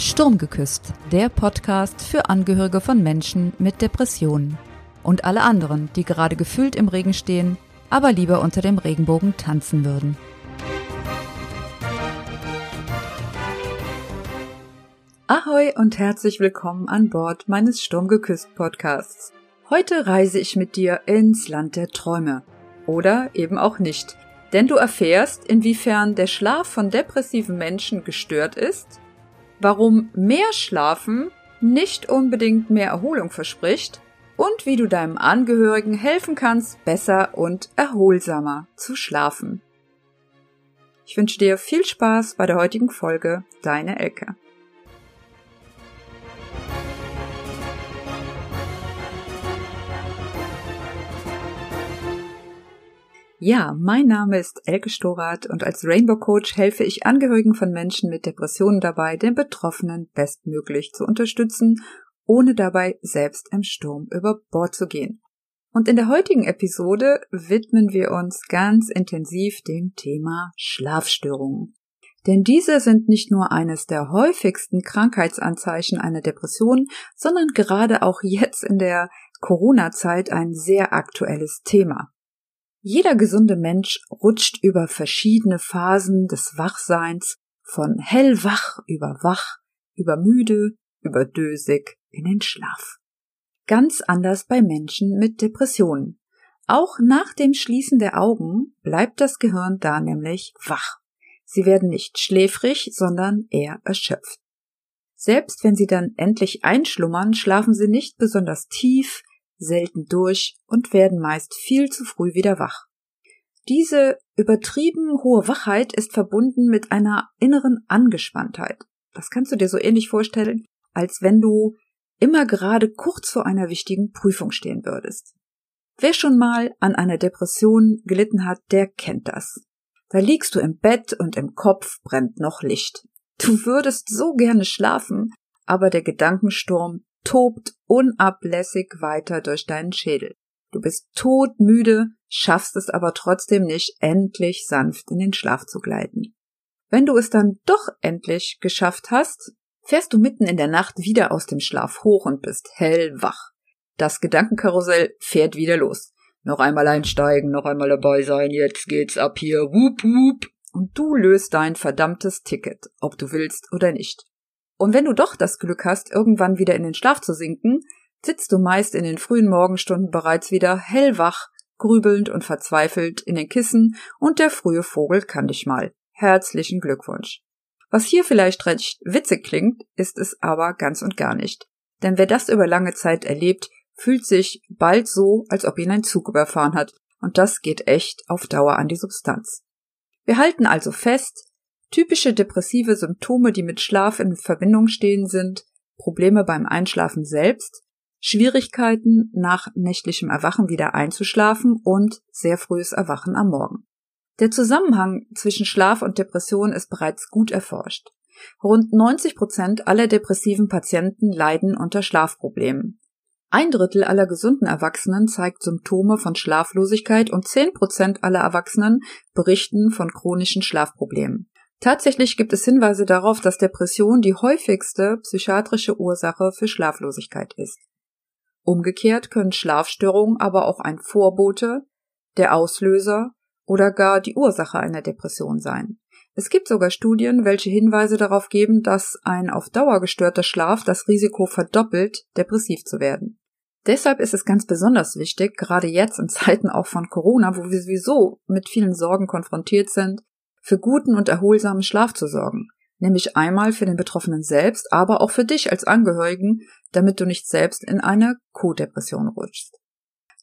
Sturmgeküsst, der Podcast für Angehörige von Menschen mit Depressionen und alle anderen, die gerade gefühlt im Regen stehen, aber lieber unter dem Regenbogen tanzen würden. Ahoi und herzlich willkommen an Bord meines Sturmgeküsst Podcasts. Heute reise ich mit dir ins Land der Träume. Oder eben auch nicht. Denn du erfährst, inwiefern der Schlaf von depressiven Menschen gestört ist warum mehr Schlafen nicht unbedingt mehr Erholung verspricht und wie du deinem Angehörigen helfen kannst, besser und erholsamer zu schlafen. Ich wünsche dir viel Spaß bei der heutigen Folge, deine Elke. Ja, mein Name ist Elke Storath und als Rainbow Coach helfe ich Angehörigen von Menschen mit Depressionen dabei, den Betroffenen bestmöglich zu unterstützen, ohne dabei selbst im Sturm über Bord zu gehen. Und in der heutigen Episode widmen wir uns ganz intensiv dem Thema Schlafstörungen. Denn diese sind nicht nur eines der häufigsten Krankheitsanzeichen einer Depression, sondern gerade auch jetzt in der Corona-Zeit ein sehr aktuelles Thema. Jeder gesunde Mensch rutscht über verschiedene Phasen des Wachseins von hellwach über wach, über müde, über dösig in den Schlaf. Ganz anders bei Menschen mit Depressionen. Auch nach dem Schließen der Augen bleibt das Gehirn da nämlich wach. Sie werden nicht schläfrig, sondern eher erschöpft. Selbst wenn sie dann endlich einschlummern, schlafen sie nicht besonders tief, selten durch und werden meist viel zu früh wieder wach. Diese übertrieben hohe Wachheit ist verbunden mit einer inneren Angespanntheit. Das kannst du dir so ähnlich vorstellen, als wenn du immer gerade kurz vor einer wichtigen Prüfung stehen würdest. Wer schon mal an einer Depression gelitten hat, der kennt das. Da liegst du im Bett und im Kopf brennt noch Licht. Du würdest so gerne schlafen, aber der Gedankensturm tobt unablässig weiter durch deinen Schädel. Du bist todmüde, schaffst es aber trotzdem nicht, endlich sanft in den Schlaf zu gleiten. Wenn du es dann doch endlich geschafft hast, fährst du mitten in der Nacht wieder aus dem Schlaf hoch und bist hellwach. Das Gedankenkarussell fährt wieder los. Noch einmal einsteigen, noch einmal dabei sein, jetzt geht's ab hier, wup wup. Und du löst dein verdammtes Ticket, ob du willst oder nicht. Und wenn du doch das Glück hast, irgendwann wieder in den Schlaf zu sinken, sitzt du meist in den frühen Morgenstunden bereits wieder hellwach, grübelnd und verzweifelt in den Kissen und der frühe Vogel kann dich mal. Herzlichen Glückwunsch. Was hier vielleicht recht witzig klingt, ist es aber ganz und gar nicht. Denn wer das über lange Zeit erlebt, fühlt sich bald so, als ob ihn ein Zug überfahren hat, und das geht echt auf Dauer an die Substanz. Wir halten also fest, Typische depressive Symptome, die mit Schlaf in Verbindung stehen, sind Probleme beim Einschlafen selbst, Schwierigkeiten nach nächtlichem Erwachen wieder einzuschlafen und sehr frühes Erwachen am Morgen. Der Zusammenhang zwischen Schlaf und Depression ist bereits gut erforscht. Rund 90 Prozent aller depressiven Patienten leiden unter Schlafproblemen. Ein Drittel aller gesunden Erwachsenen zeigt Symptome von Schlaflosigkeit und 10 Prozent aller Erwachsenen berichten von chronischen Schlafproblemen. Tatsächlich gibt es Hinweise darauf, dass Depression die häufigste psychiatrische Ursache für Schlaflosigkeit ist. Umgekehrt können Schlafstörungen aber auch ein Vorbote, der Auslöser oder gar die Ursache einer Depression sein. Es gibt sogar Studien, welche Hinweise darauf geben, dass ein auf Dauer gestörter Schlaf das Risiko verdoppelt, depressiv zu werden. Deshalb ist es ganz besonders wichtig, gerade jetzt in Zeiten auch von Corona, wo wir sowieso mit vielen Sorgen konfrontiert sind, für guten und erholsamen Schlaf zu sorgen, nämlich einmal für den Betroffenen selbst, aber auch für dich als Angehörigen, damit du nicht selbst in eine Co-Depression rutschst.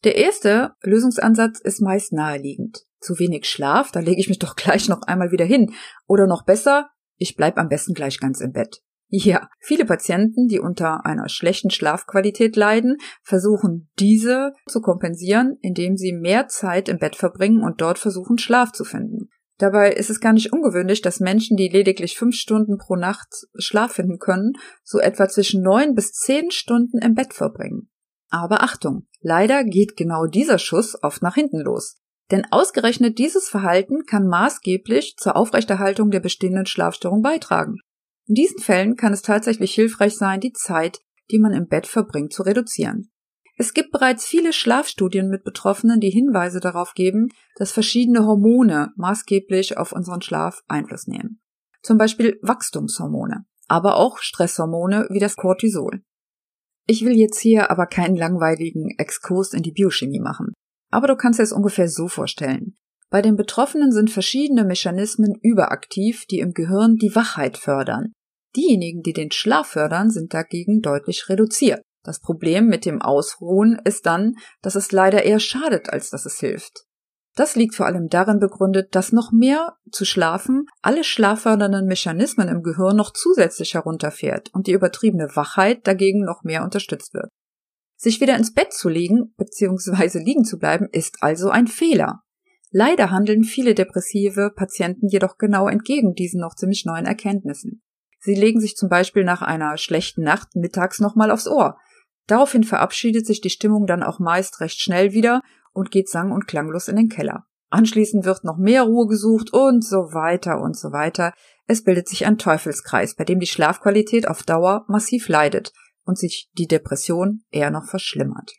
Der erste Lösungsansatz ist meist naheliegend. Zu wenig Schlaf, da lege ich mich doch gleich noch einmal wieder hin. Oder noch besser, ich bleib am besten gleich ganz im Bett. Ja, viele Patienten, die unter einer schlechten Schlafqualität leiden, versuchen diese zu kompensieren, indem sie mehr Zeit im Bett verbringen und dort versuchen Schlaf zu finden. Dabei ist es gar nicht ungewöhnlich, dass Menschen, die lediglich fünf Stunden pro Nacht Schlaf finden können, so etwa zwischen neun bis zehn Stunden im Bett verbringen. Aber Achtung, leider geht genau dieser Schuss oft nach hinten los. Denn ausgerechnet dieses Verhalten kann maßgeblich zur Aufrechterhaltung der bestehenden Schlafstörung beitragen. In diesen Fällen kann es tatsächlich hilfreich sein, die Zeit, die man im Bett verbringt, zu reduzieren. Es gibt bereits viele Schlafstudien mit Betroffenen, die Hinweise darauf geben, dass verschiedene Hormone maßgeblich auf unseren Schlaf Einfluss nehmen. Zum Beispiel Wachstumshormone, aber auch Stresshormone wie das Cortisol. Ich will jetzt hier aber keinen langweiligen Exkurs in die Biochemie machen. Aber du kannst es ungefähr so vorstellen. Bei den Betroffenen sind verschiedene Mechanismen überaktiv, die im Gehirn die Wachheit fördern. Diejenigen, die den Schlaf fördern, sind dagegen deutlich reduziert. Das Problem mit dem Ausruhen ist dann, dass es leider eher schadet, als dass es hilft. Das liegt vor allem darin begründet, dass noch mehr zu schlafen alle schlaffördernden Mechanismen im Gehirn noch zusätzlich herunterfährt und die übertriebene Wachheit dagegen noch mehr unterstützt wird. Sich wieder ins Bett zu legen bzw. liegen zu bleiben, ist also ein Fehler. Leider handeln viele depressive Patienten jedoch genau entgegen diesen noch ziemlich neuen Erkenntnissen. Sie legen sich zum Beispiel nach einer schlechten Nacht mittags nochmal aufs Ohr. Daraufhin verabschiedet sich die Stimmung dann auch meist recht schnell wieder und geht sang- und klanglos in den Keller. Anschließend wird noch mehr Ruhe gesucht und so weiter und so weiter. Es bildet sich ein Teufelskreis, bei dem die Schlafqualität auf Dauer massiv leidet und sich die Depression eher noch verschlimmert.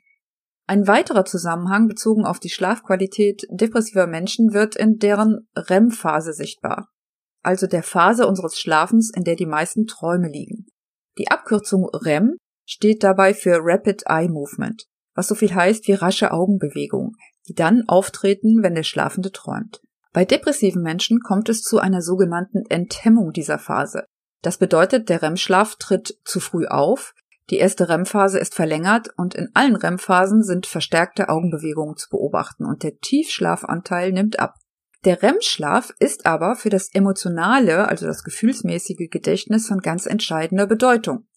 Ein weiterer Zusammenhang bezogen auf die Schlafqualität depressiver Menschen wird in deren REM-Phase sichtbar, also der Phase unseres Schlafens, in der die meisten Träume liegen. Die Abkürzung REM steht dabei für Rapid Eye Movement, was so viel heißt wie rasche Augenbewegung, die dann auftreten, wenn der Schlafende träumt. Bei depressiven Menschen kommt es zu einer sogenannten Enthemmung dieser Phase. Das bedeutet, der REM-Schlaf tritt zu früh auf, die erste REM-Phase ist verlängert und in allen REM-Phasen sind verstärkte Augenbewegungen zu beobachten und der Tiefschlafanteil nimmt ab. Der REM-Schlaf ist aber für das emotionale, also das gefühlsmäßige Gedächtnis von ganz entscheidender Bedeutung.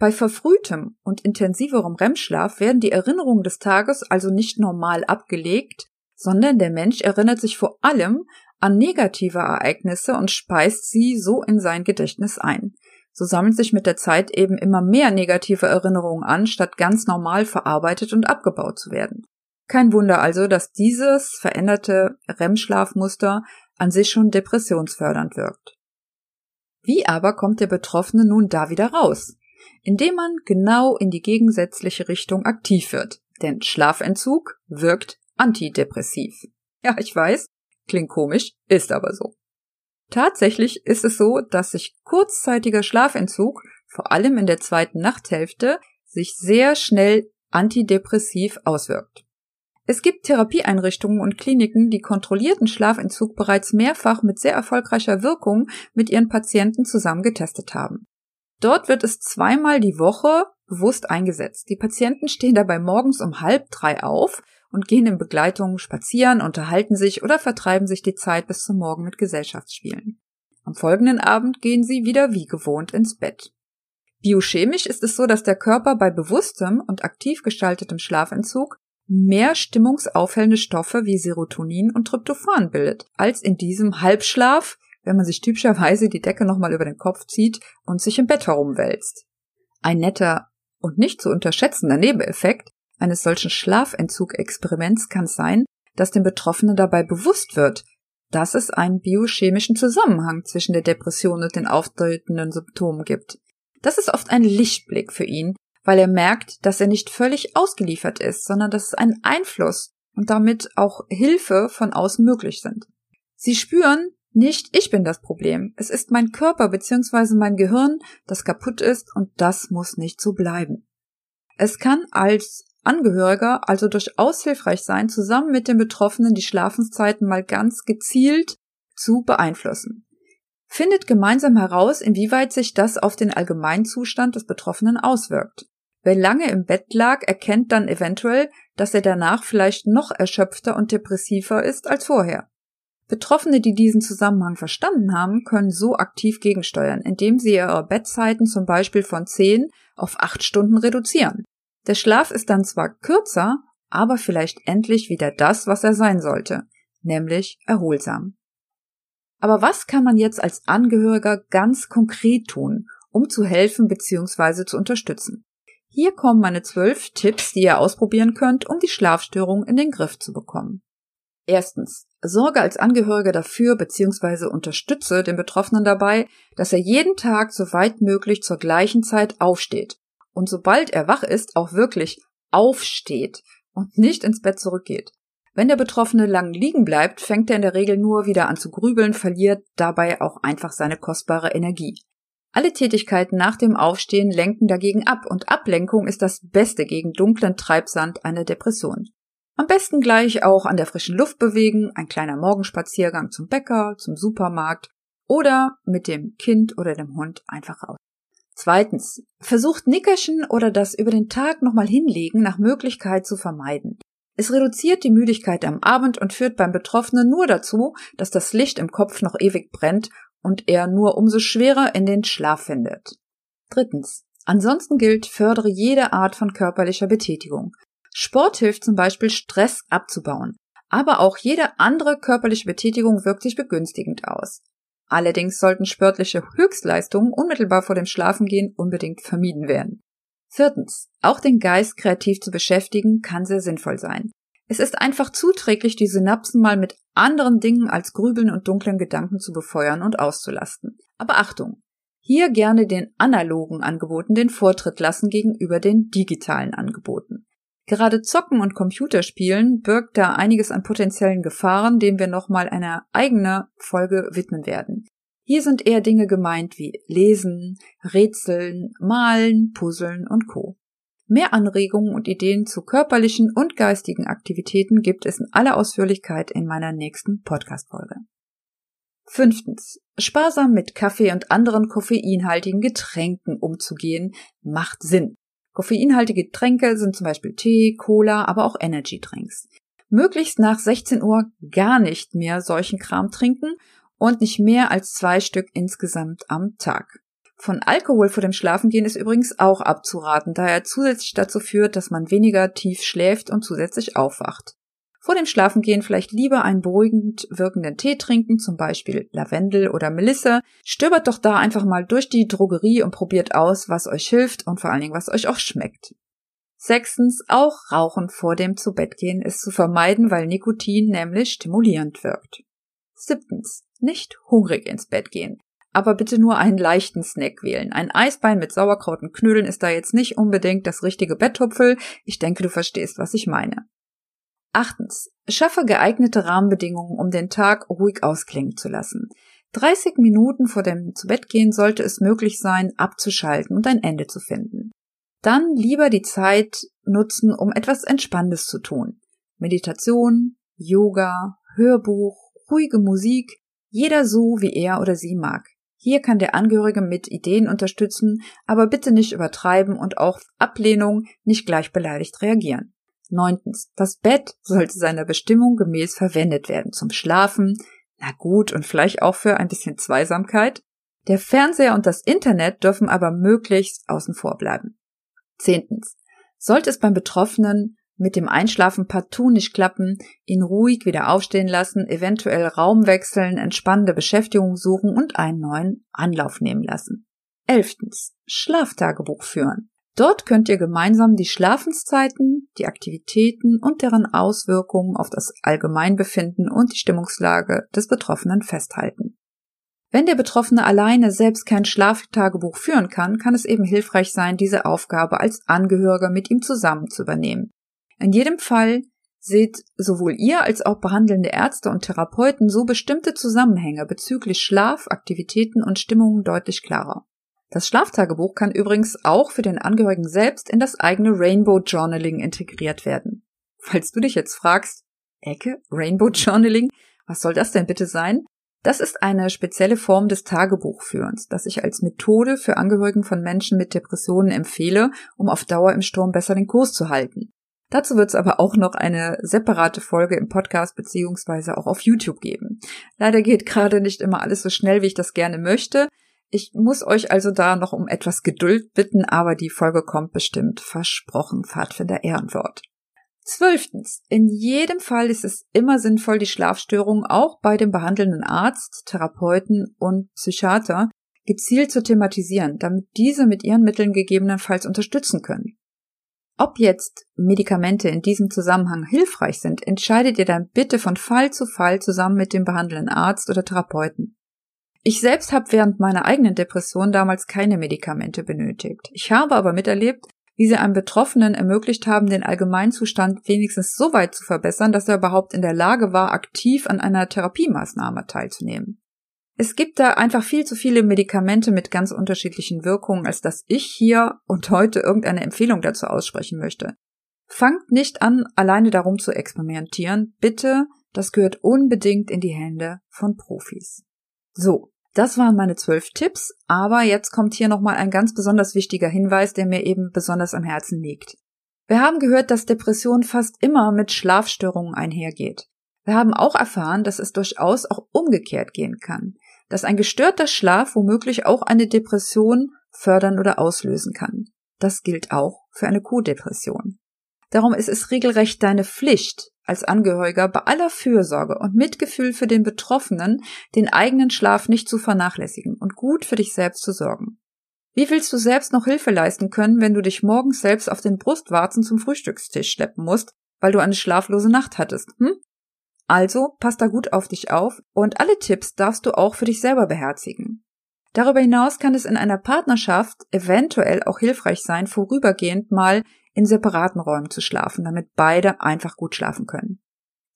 Bei verfrühtem und intensiverem REM-Schlaf werden die Erinnerungen des Tages also nicht normal abgelegt, sondern der Mensch erinnert sich vor allem an negative Ereignisse und speist sie so in sein Gedächtnis ein. So sammeln sich mit der Zeit eben immer mehr negative Erinnerungen an, statt ganz normal verarbeitet und abgebaut zu werden. Kein Wunder also, dass dieses veränderte REM-Schlafmuster an sich schon depressionsfördernd wirkt. Wie aber kommt der Betroffene nun da wieder raus? Indem man genau in die gegensätzliche Richtung aktiv wird. Denn Schlafentzug wirkt antidepressiv. Ja, ich weiß, klingt komisch, ist aber so. Tatsächlich ist es so, dass sich kurzzeitiger Schlafentzug, vor allem in der zweiten Nachthälfte, sich sehr schnell antidepressiv auswirkt. Es gibt Therapieeinrichtungen und Kliniken, die kontrollierten Schlafentzug bereits mehrfach mit sehr erfolgreicher Wirkung mit ihren Patienten zusammen getestet haben. Dort wird es zweimal die Woche bewusst eingesetzt. Die Patienten stehen dabei morgens um halb drei auf und gehen in Begleitung spazieren, unterhalten sich oder vertreiben sich die Zeit bis zum Morgen mit Gesellschaftsspielen. Am folgenden Abend gehen sie wieder wie gewohnt ins Bett. Biochemisch ist es so, dass der Körper bei bewusstem und aktiv gestaltetem Schlafentzug mehr stimmungsaufhellende Stoffe wie Serotonin und Tryptophan bildet, als in diesem Halbschlaf, wenn man sich typischerweise die Decke nochmal über den Kopf zieht und sich im Bett herumwälzt. Ein netter und nicht zu unterschätzender Nebeneffekt eines solchen Schlafentzug-Experiments kann sein, dass dem Betroffenen dabei bewusst wird, dass es einen biochemischen Zusammenhang zwischen der Depression und den auftretenden Symptomen gibt. Das ist oft ein Lichtblick für ihn, weil er merkt, dass er nicht völlig ausgeliefert ist, sondern dass es ein Einfluss und damit auch Hilfe von außen möglich sind. Sie spüren, nicht ich bin das Problem, es ist mein Körper bzw. mein Gehirn, das kaputt ist und das muss nicht so bleiben. Es kann als Angehöriger also durchaus hilfreich sein, zusammen mit den Betroffenen die Schlafenszeiten mal ganz gezielt zu beeinflussen. Findet gemeinsam heraus, inwieweit sich das auf den Allgemeinzustand des Betroffenen auswirkt. Wer lange im Bett lag, erkennt dann eventuell, dass er danach vielleicht noch erschöpfter und depressiver ist als vorher. Betroffene, die diesen Zusammenhang verstanden haben, können so aktiv gegensteuern, indem sie ihre Bettzeiten zum Beispiel von 10 auf 8 Stunden reduzieren. Der Schlaf ist dann zwar kürzer, aber vielleicht endlich wieder das, was er sein sollte, nämlich erholsam. Aber was kann man jetzt als Angehöriger ganz konkret tun, um zu helfen bzw. zu unterstützen? Hier kommen meine zwölf Tipps, die ihr ausprobieren könnt, um die Schlafstörung in den Griff zu bekommen. Erstens. Sorge als Angehöriger dafür bzw. unterstütze den Betroffenen dabei, dass er jeden Tag so weit möglich zur gleichen Zeit aufsteht und sobald er wach ist, auch wirklich aufsteht und nicht ins Bett zurückgeht. Wenn der Betroffene lang liegen bleibt, fängt er in der Regel nur wieder an zu grübeln, verliert dabei auch einfach seine kostbare Energie. Alle Tätigkeiten nach dem Aufstehen lenken dagegen ab und Ablenkung ist das Beste gegen dunklen Treibsand einer Depression. Am besten gleich auch an der frischen Luft bewegen, ein kleiner Morgenspaziergang zum Bäcker, zum Supermarkt oder mit dem Kind oder dem Hund einfach raus. Zweitens, versucht Nickerchen oder das über den Tag nochmal hinlegen nach Möglichkeit zu vermeiden. Es reduziert die Müdigkeit am Abend und führt beim Betroffenen nur dazu, dass das Licht im Kopf noch ewig brennt und er nur umso schwerer in den Schlaf findet. Drittens. Ansonsten gilt, fördere jede Art von körperlicher Betätigung. Sport hilft zum Beispiel, Stress abzubauen. Aber auch jede andere körperliche Betätigung wirkt sich begünstigend aus. Allerdings sollten sportliche Höchstleistungen unmittelbar vor dem Schlafengehen unbedingt vermieden werden. Viertens. Auch den Geist kreativ zu beschäftigen kann sehr sinnvoll sein. Es ist einfach zuträglich, die Synapsen mal mit anderen Dingen als Grübeln und dunklen Gedanken zu befeuern und auszulasten. Aber Achtung! Hier gerne den analogen Angeboten den Vortritt lassen gegenüber den digitalen Angeboten. Gerade Zocken und Computerspielen birgt da einiges an potenziellen Gefahren, dem wir nochmal eine eigene Folge widmen werden. Hier sind eher Dinge gemeint wie Lesen, Rätseln, Malen, Puzzeln und Co. Mehr Anregungen und Ideen zu körperlichen und geistigen Aktivitäten gibt es in aller Ausführlichkeit in meiner nächsten Podcast-Folge. Fünftens. Sparsam mit Kaffee und anderen koffeinhaltigen Getränken umzugehen macht Sinn. Koffeinhaltige Getränke sind zum Beispiel Tee, Cola, aber auch Energy-Drinks. Möglichst nach 16 Uhr gar nicht mehr solchen Kram trinken und nicht mehr als zwei Stück insgesamt am Tag. Von Alkohol vor dem Schlafengehen ist übrigens auch abzuraten, da er zusätzlich dazu führt, dass man weniger tief schläft und zusätzlich aufwacht. Vor dem Schlafengehen vielleicht lieber einen beruhigend wirkenden Tee trinken, zum Beispiel Lavendel oder Melisse. Stöbert doch da einfach mal durch die Drogerie und probiert aus, was euch hilft und vor allen Dingen, was euch auch schmeckt. Sechstens, auch Rauchen vor dem Zubettgehen ist zu vermeiden, weil Nikotin nämlich stimulierend wirkt. Siebtens, nicht hungrig ins Bett gehen. Aber bitte nur einen leichten Snack wählen. Ein Eisbein mit Sauerkraut und Knödeln ist da jetzt nicht unbedingt das richtige Betthupfel. Ich denke, du verstehst, was ich meine. Achtens. Schaffe geeignete Rahmenbedingungen, um den Tag ruhig ausklingen zu lassen. 30 Minuten vor dem Zubettgehen sollte es möglich sein, abzuschalten und ein Ende zu finden. Dann lieber die Zeit nutzen, um etwas Entspannendes zu tun. Meditation, Yoga, Hörbuch, ruhige Musik, jeder so, wie er oder sie mag. Hier kann der Angehörige mit Ideen unterstützen, aber bitte nicht übertreiben und auch Ablehnung nicht gleich beleidigt reagieren. Neuntens. Das Bett sollte seiner Bestimmung gemäß verwendet werden zum Schlafen, na gut, und vielleicht auch für ein bisschen Zweisamkeit. Der Fernseher und das Internet dürfen aber möglichst außen vor bleiben. Zehntens. Sollte es beim Betroffenen mit dem Einschlafen partout nicht klappen, ihn ruhig wieder aufstehen lassen, eventuell Raum wechseln, entspannende Beschäftigung suchen und einen neuen Anlauf nehmen lassen. Elftens. Schlaftagebuch führen. Dort könnt ihr gemeinsam die Schlafenszeiten, die Aktivitäten und deren Auswirkungen auf das Allgemeinbefinden und die Stimmungslage des Betroffenen festhalten. Wenn der Betroffene alleine selbst kein Schlaftagebuch führen kann, kann es eben hilfreich sein, diese Aufgabe als Angehöriger mit ihm zusammen zu übernehmen. In jedem Fall seht sowohl ihr als auch behandelnde Ärzte und Therapeuten so bestimmte Zusammenhänge bezüglich Schlaf, Aktivitäten und Stimmungen deutlich klarer. Das Schlaftagebuch kann übrigens auch für den Angehörigen selbst in das eigene Rainbow Journaling integriert werden. Falls du dich jetzt fragst, Ecke, Rainbow Journaling, was soll das denn bitte sein? Das ist eine spezielle Form des Tagebuchführens, das ich als Methode für Angehörigen von Menschen mit Depressionen empfehle, um auf Dauer im Sturm besser den Kurs zu halten. Dazu wird es aber auch noch eine separate Folge im Podcast beziehungsweise auch auf YouTube geben. Leider geht gerade nicht immer alles so schnell, wie ich das gerne möchte. Ich muss euch also da noch um etwas Geduld bitten, aber die Folge kommt bestimmt. Versprochen, Pfadfinder Ehrenwort. Zwölftens. In jedem Fall ist es immer sinnvoll, die Schlafstörung auch bei dem behandelnden Arzt, Therapeuten und Psychiater gezielt zu thematisieren, damit diese mit ihren Mitteln gegebenenfalls unterstützen können. Ob jetzt Medikamente in diesem Zusammenhang hilfreich sind, entscheidet ihr dann bitte von Fall zu Fall zusammen mit dem behandelnden Arzt oder Therapeuten. Ich selbst habe während meiner eigenen Depression damals keine Medikamente benötigt. Ich habe aber miterlebt, wie sie einem Betroffenen ermöglicht haben, den Allgemeinzustand wenigstens so weit zu verbessern, dass er überhaupt in der Lage war, aktiv an einer Therapiemaßnahme teilzunehmen. Es gibt da einfach viel zu viele Medikamente mit ganz unterschiedlichen Wirkungen, als dass ich hier und heute irgendeine Empfehlung dazu aussprechen möchte. Fangt nicht an, alleine darum zu experimentieren. Bitte, das gehört unbedingt in die Hände von Profis. So, das waren meine zwölf Tipps, aber jetzt kommt hier nochmal ein ganz besonders wichtiger Hinweis, der mir eben besonders am Herzen liegt. Wir haben gehört, dass Depression fast immer mit Schlafstörungen einhergeht. Wir haben auch erfahren, dass es durchaus auch umgekehrt gehen kann dass ein gestörter Schlaf womöglich auch eine Depression fördern oder auslösen kann. Das gilt auch für eine Co-Depression. Darum ist es regelrecht deine Pflicht, als Angehöriger bei aller Fürsorge und Mitgefühl für den Betroffenen, den eigenen Schlaf nicht zu vernachlässigen und gut für dich selbst zu sorgen. Wie willst du selbst noch Hilfe leisten können, wenn du dich morgens selbst auf den Brustwarzen zum Frühstückstisch schleppen musst, weil du eine schlaflose Nacht hattest? Hm? Also pass da gut auf dich auf und alle Tipps darfst du auch für dich selber beherzigen. Darüber hinaus kann es in einer Partnerschaft eventuell auch hilfreich sein, vorübergehend mal in separaten Räumen zu schlafen, damit beide einfach gut schlafen können.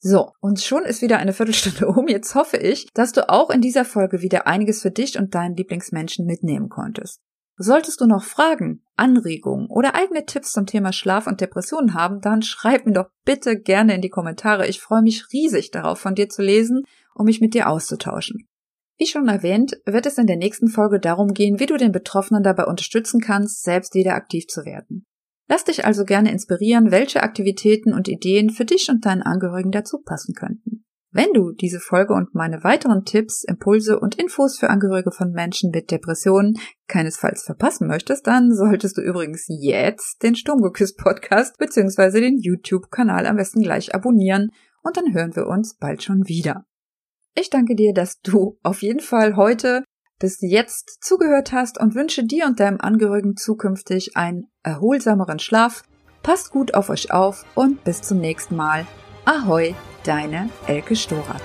So, und schon ist wieder eine Viertelstunde um. Jetzt hoffe ich, dass du auch in dieser Folge wieder einiges für dich und deinen Lieblingsmenschen mitnehmen konntest. Solltest du noch Fragen, Anregungen oder eigene Tipps zum Thema Schlaf und Depressionen haben, dann schreib mir doch bitte gerne in die Kommentare. Ich freue mich riesig darauf, von dir zu lesen und mich mit dir auszutauschen. Wie schon erwähnt, wird es in der nächsten Folge darum gehen, wie du den Betroffenen dabei unterstützen kannst, selbst wieder aktiv zu werden. Lass dich also gerne inspirieren, welche Aktivitäten und Ideen für dich und deinen Angehörigen dazu passen könnten. Wenn du diese Folge und meine weiteren Tipps, Impulse und Infos für Angehörige von Menschen mit Depressionen keinesfalls verpassen möchtest, dann solltest du übrigens jetzt den Sturmgeküsst Podcast bzw. den YouTube-Kanal am besten gleich abonnieren und dann hören wir uns bald schon wieder. Ich danke dir, dass du auf jeden Fall heute bis jetzt zugehört hast und wünsche dir und deinem Angehörigen zukünftig einen erholsameren Schlaf. Passt gut auf euch auf und bis zum nächsten Mal. Ahoi! deine Elke Storer.